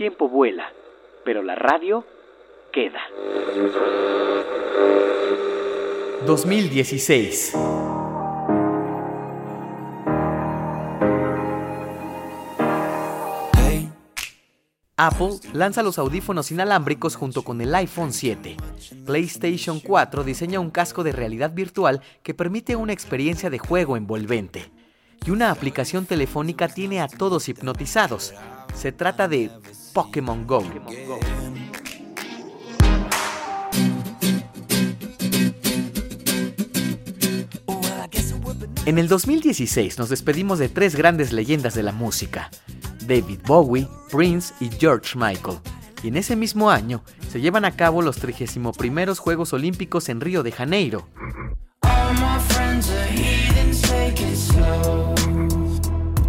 tiempo vuela, pero la radio queda. 2016 Apple lanza los audífonos inalámbricos junto con el iPhone 7. PlayStation 4 diseña un casco de realidad virtual que permite una experiencia de juego envolvente. Y una aplicación telefónica tiene a todos hipnotizados. Se trata de Pokémon Go. En el 2016 nos despedimos de tres grandes leyendas de la música. David Bowie, Prince y George Michael. Y en ese mismo año se llevan a cabo los 31 Juegos Olímpicos en Río de Janeiro.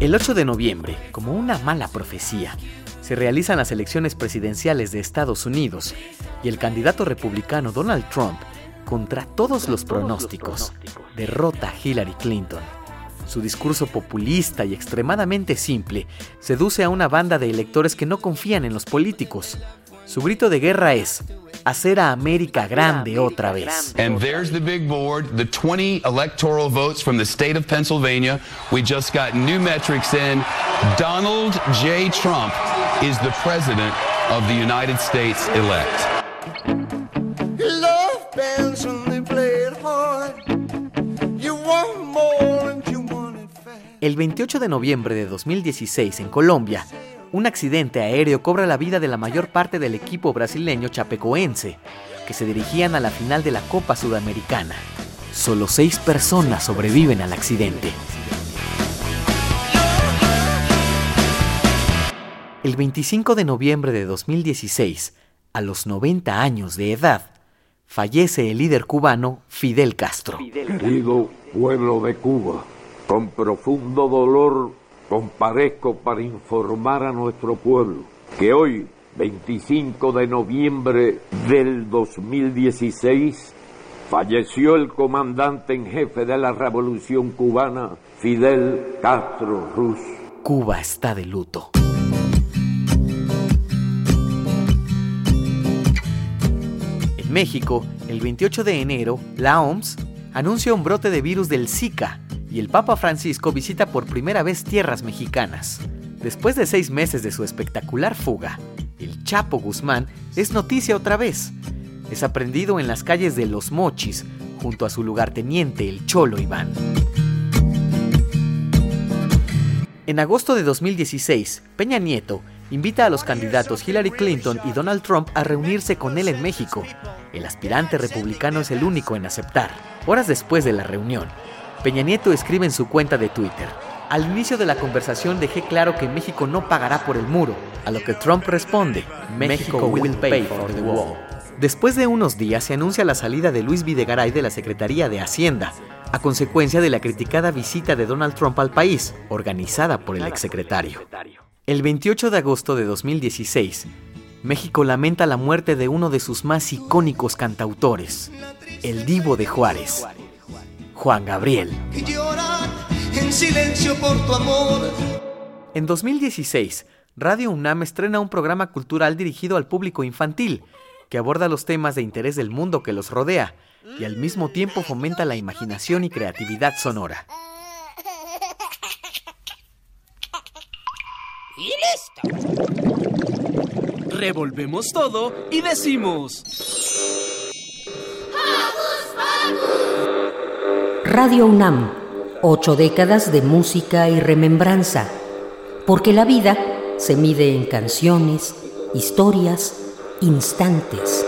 El 8 de noviembre, como una mala profecía, se realizan las elecciones presidenciales de Estados Unidos y el candidato republicano Donald Trump, contra todos los pronósticos, derrota a Hillary Clinton. Su discurso populista y extremadamente simple seduce a una banda de electores que no confían en los políticos. Su grito de guerra es hacer a América grande otra vez. And there's the big board, the 20 electoral votes from the state of Pennsylvania. We just got new metrics in. Donald J. Trump is the president of the United States elect. El 28 de noviembre de 2016 en Colombia, un accidente aéreo cobra la vida de la mayor parte del equipo brasileño chapecoense, que se dirigían a la final de la Copa Sudamericana. Solo seis personas sobreviven al accidente. El 25 de noviembre de 2016, a los 90 años de edad, fallece el líder cubano Fidel Castro. Querido pueblo de Cuba, con profundo dolor comparezco para informar a nuestro pueblo que hoy, 25 de noviembre del 2016, falleció el comandante en jefe de la Revolución cubana, Fidel Castro Ruz. Cuba está de luto. México, el 28 de enero, la OMS anuncia un brote de virus del Zika y el Papa Francisco visita por primera vez tierras mexicanas. Después de seis meses de su espectacular fuga, el Chapo Guzmán es noticia otra vez. Es aprendido en las calles de Los Mochis, junto a su lugarteniente, el Cholo Iván. En agosto de 2016, Peña Nieto invita a los candidatos Hillary Clinton y Donald Trump a reunirse con él en México. El aspirante republicano es el único en aceptar. Horas después de la reunión, Peña Nieto escribe en su cuenta de Twitter, al inicio de la conversación dejé claro que México no pagará por el muro, a lo que Trump responde, México will pay for the wall. Después de unos días se anuncia la salida de Luis Videgaray de la Secretaría de Hacienda, a consecuencia de la criticada visita de Donald Trump al país, organizada por el exsecretario. El 28 de agosto de 2016, México lamenta la muerte de uno de sus más icónicos cantautores, el Divo de Juárez, Juan Gabriel. en silencio por tu amor. En 2016, Radio UNAM estrena un programa cultural dirigido al público infantil, que aborda los temas de interés del mundo que los rodea y al mismo tiempo fomenta la imaginación y creatividad sonora. Y listo. Revolvemos todo y decimos... Radio UNAM, ocho décadas de música y remembranza, porque la vida se mide en canciones, historias, instantes.